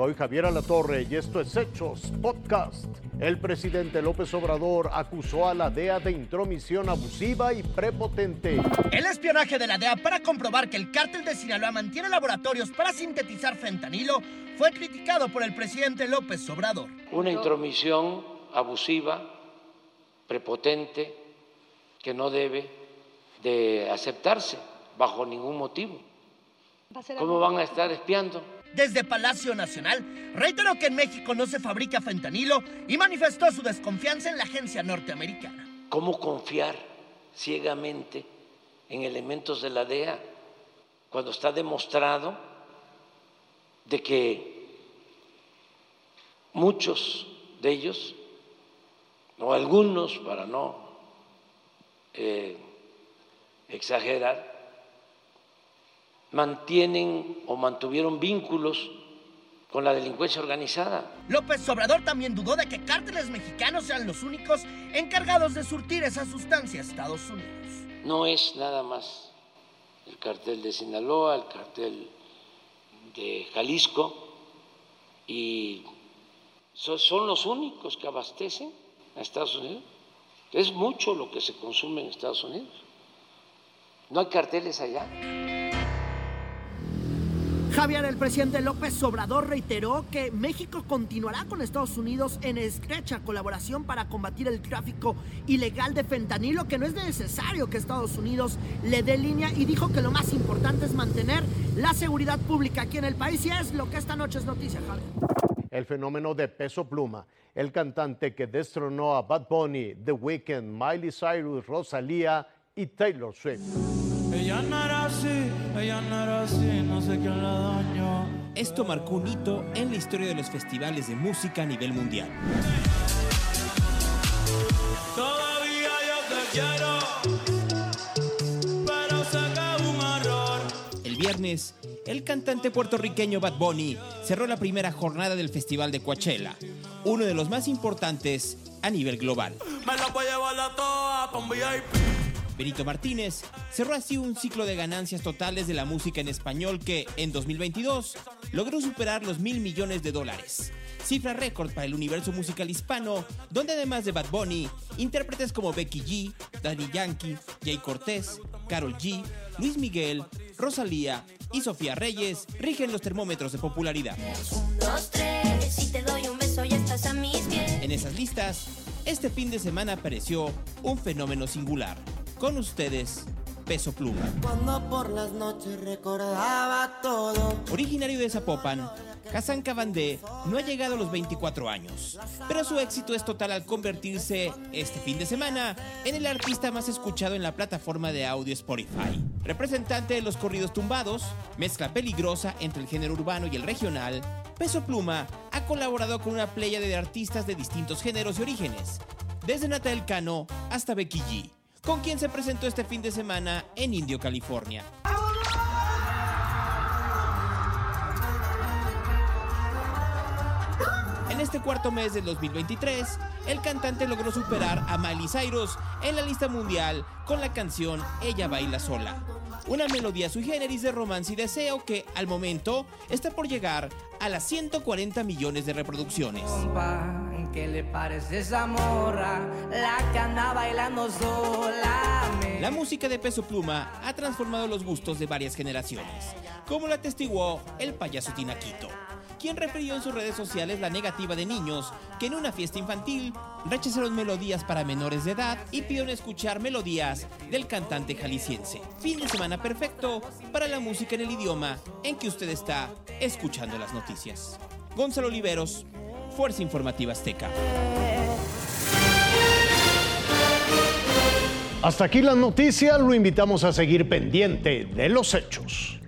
Soy Javier Alatorre y esto es Hechos Podcast. El presidente López Obrador acusó a la DEA de intromisión abusiva y prepotente. El espionaje de la DEA para comprobar que el cártel de Sinaloa mantiene laboratorios para sintetizar fentanilo fue criticado por el presidente López Obrador. Una intromisión abusiva, prepotente, que no debe de aceptarse bajo ningún motivo. ¿Cómo van a estar espiando? Desde Palacio Nacional, reiteró que en México no se fabrica fentanilo y manifestó su desconfianza en la agencia norteamericana. ¿Cómo confiar ciegamente en elementos de la DEA cuando está demostrado de que muchos de ellos, o algunos, para no eh, exagerar, mantienen o mantuvieron vínculos con la delincuencia organizada. López Obrador también dudó de que cárteles mexicanos sean los únicos encargados de surtir esa sustancia a Estados Unidos. No es nada más el cartel de Sinaloa, el cartel de Jalisco, y son los únicos que abastecen a Estados Unidos. Es mucho lo que se consume en Estados Unidos. No hay carteles allá. Javier, el presidente López Obrador reiteró que México continuará con Estados Unidos en estrecha colaboración para combatir el tráfico ilegal de fentanilo, que no es necesario que Estados Unidos le dé línea y dijo que lo más importante es mantener la seguridad pública aquí en el país y es lo que esta noche es noticia, Javier. El fenómeno de peso pluma, el cantante que destronó a Bad Bunny, The Weeknd, Miley Cyrus, Rosalía y Taylor Swift. Ella no era así, ella no era así, no sé quién la dañó. Esto marcó un hito en la historia de los festivales de música a nivel mundial. Todavía yo te quiero, pero un error. El viernes, el cantante puertorriqueño Bad Bunny cerró la primera jornada del Festival de Coachella, uno de los más importantes a nivel global. Me la voy a llevar la toa pa' un VIP. Benito Martínez cerró así un ciclo de ganancias totales de la música en español que, en 2022, logró superar los mil millones de dólares. Cifra récord para el universo musical hispano, donde además de Bad Bunny, intérpretes como Becky G, Daddy Yankee, Jay Cortés, Carol G, Luis Miguel, Rosalía y Sofía Reyes rigen los termómetros de popularidad. En esas listas, este fin de semana apareció un fenómeno singular. Con ustedes, Peso Pluma. Cuando por las noches recordaba todo. Originario de Zapopan, Kazan Cabandé no ha llegado a los 24 años, pero su éxito es total al convertirse este fin de semana en el artista más escuchado en la plataforma de audio Spotify. Representante de los corridos tumbados, mezcla peligrosa entre el género urbano y el regional, Peso Pluma ha colaborado con una playa de artistas de distintos géneros y orígenes, desde Natal Cano hasta Becky G, con quien se presentó este fin de semana en Indio, California. En este cuarto mes del 2023, el cantante logró superar a Miley Cyrus en la lista mundial con la canción Ella baila sola. Una melodía sui generis de romance y deseo que, al momento, está por llegar a las 140 millones de reproducciones. ¿Qué le parece esa? La que anda bailando sola. La música de Peso Pluma ha transformado los gustos de varias generaciones, como lo atestiguó el payaso Tinaquito, quien refirió en sus redes sociales la negativa de niños que en una fiesta infantil rechazaron melodías para menores de edad y pidieron escuchar melodías del cantante jalisciense. Fin de semana perfecto para la música en el idioma en que usted está escuchando las noticias. Gonzalo Oliveros, Fuerza Informativa Azteca. Hasta aquí las noticias, lo invitamos a seguir pendiente de los hechos.